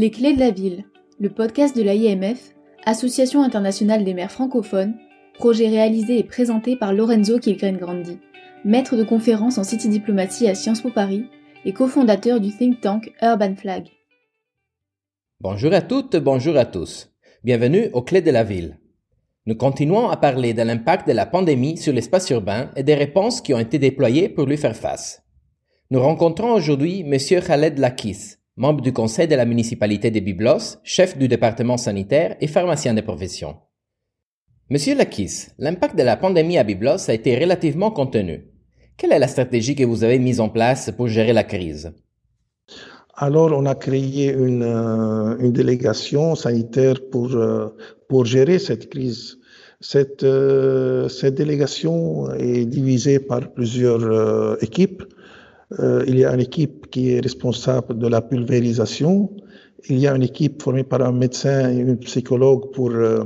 Les clés de la ville, le podcast de l'AIMF, Association internationale des maires francophones, projet réalisé et présenté par Lorenzo Kilgren-Grandi, maître de conférence en City Diplomatie à Sciences Po Paris et cofondateur du think tank Urban Flag. Bonjour à toutes, bonjour à tous. Bienvenue aux clés de la ville. Nous continuons à parler de l'impact de la pandémie sur l'espace urbain et des réponses qui ont été déployées pour lui faire face. Nous rencontrons aujourd'hui M. Khaled Lakis, membre du conseil de la municipalité de Byblos, chef du département sanitaire et pharmacien de profession. Monsieur Lakis, l'impact de la pandémie à Byblos a été relativement contenu. Quelle est la stratégie que vous avez mise en place pour gérer la crise? Alors, on a créé une, euh, une délégation sanitaire pour, euh, pour gérer cette crise. Cette, euh, cette délégation est divisée par plusieurs équipes. Euh, il y a une équipe qui est responsable de la pulvérisation. Il y a une équipe formée par un médecin et une psychologue pour, euh,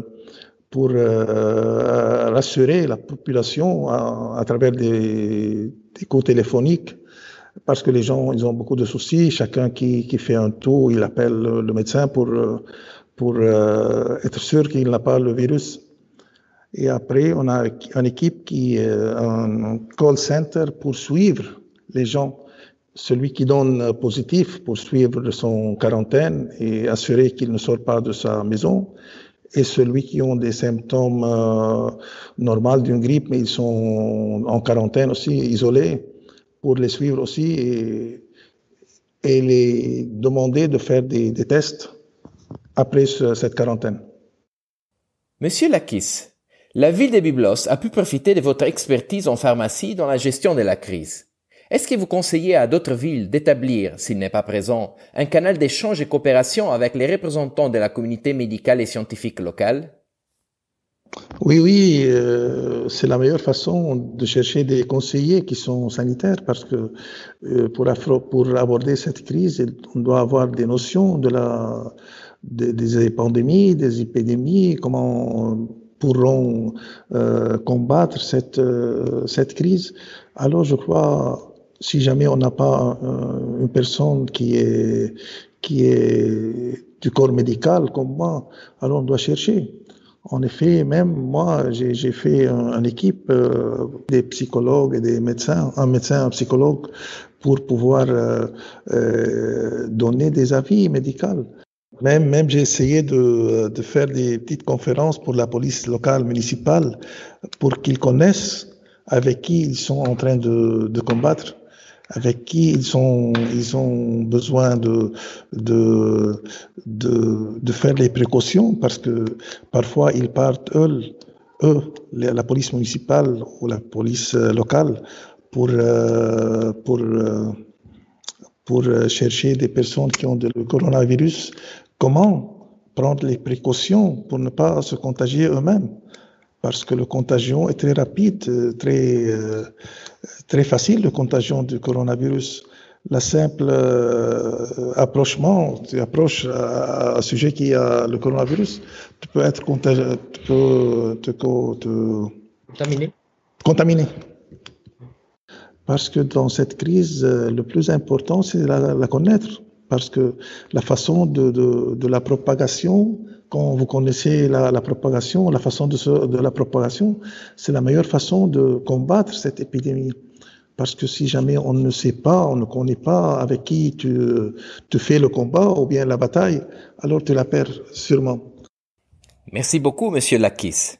pour euh, rassurer la population à, travers des, des coups téléphoniques parce que les gens ils ont beaucoup de soucis. Chacun qui, qui fait un tour, il appelle le, médecin pour, pour être sûr qu'il n'a pas le virus. Et après, on a une équipe qui est un call center pour suivre les gens. Celui qui donne positif pour suivre son quarantaine et assurer qu'il ne sort pas de sa maison. Et celui qui ont des symptômes euh, normaux d'une grippe, mais ils sont en quarantaine aussi, isolés, pour les suivre aussi et, les demander de faire des, tests après ce, cette quarantaine. Monsieur Lakis, la ville de Byblos a pu profiter de votre expertise en pharmacie dans la gestion de la crise. Est-ce que vous conseillez à d'autres villes d'établir, s'il n'est pas présent, un canal d'échange et coopération avec les représentants de la communauté médicale et scientifique locale? Oui, oui, euh, c'est la meilleure façon de chercher des conseillers qui sont sanitaires parce que euh, pour, aborder cette crise, on doit avoir des notions de la, des, des pandémies, des épidémies, comment pourront euh, combattre cette, euh, cette crise. Alors je crois si jamais on n'a pas euh, une personne qui est, qui est du corps médical comme moi, alors on doit chercher. En effet, même moi, j'ai fait une équipe euh, des psychologues et des médecins, un médecin, un psychologue, pour pouvoir euh, euh donner des avis médicaux. Même, même j'ai essayé de, de faire des petites conférences pour la police locale municipale pour qu'ils connaissent avec qui ils sont en train de, de combattre avec qui ils ont, ils ont besoin de, de, de, de faire les précautions parce que parfois ils partent eux, eux la police municipale ou la police euh, locale pour, euh, pour, euh, pour chercher des personnes qui ont le coronavirus. Comment prendre les précautions pour ne pas se contagier eux-mêmes? Parce que le contagion est très rapide, très, très facile, de contagion du coronavirus. La simple euh, approchement, tu approches à, un sujet qui a le coronavirus, tu peux être contagieux, tu peux te, te, contaminé. contaminé. Parce que dans cette crise, euh, le plus important, c'est la, la, connaître. Parce que la façon de, de, de la propagation, quand vous connaissez la, propagation, la façon de, la propagation, c'est la meilleure façon de combattre cette épidémie. Parce que si jamais on ne sait pas, on ne connaît pas avec qui tu, tu fais le combat ou bien la bataille, alors tu la perds sûrement. Merci beaucoup, Monsieur Lakis.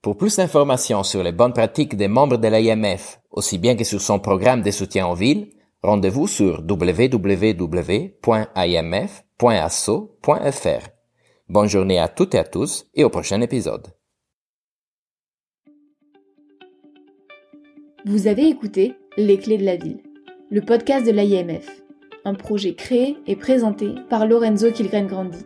Pour plus d'informations sur les bonnes pratiques des membres de l'IMF, aussi bien que sur son programme de soutien en ville, rendez-vous sur www.imf.asso.fr. Bonne journée à toutes et à tous et au prochain épisode. Vous avez écouté Les clés de la ville, le podcast de l'IMF, un projet créé et présenté par Lorenzo Kilgren-Grandi.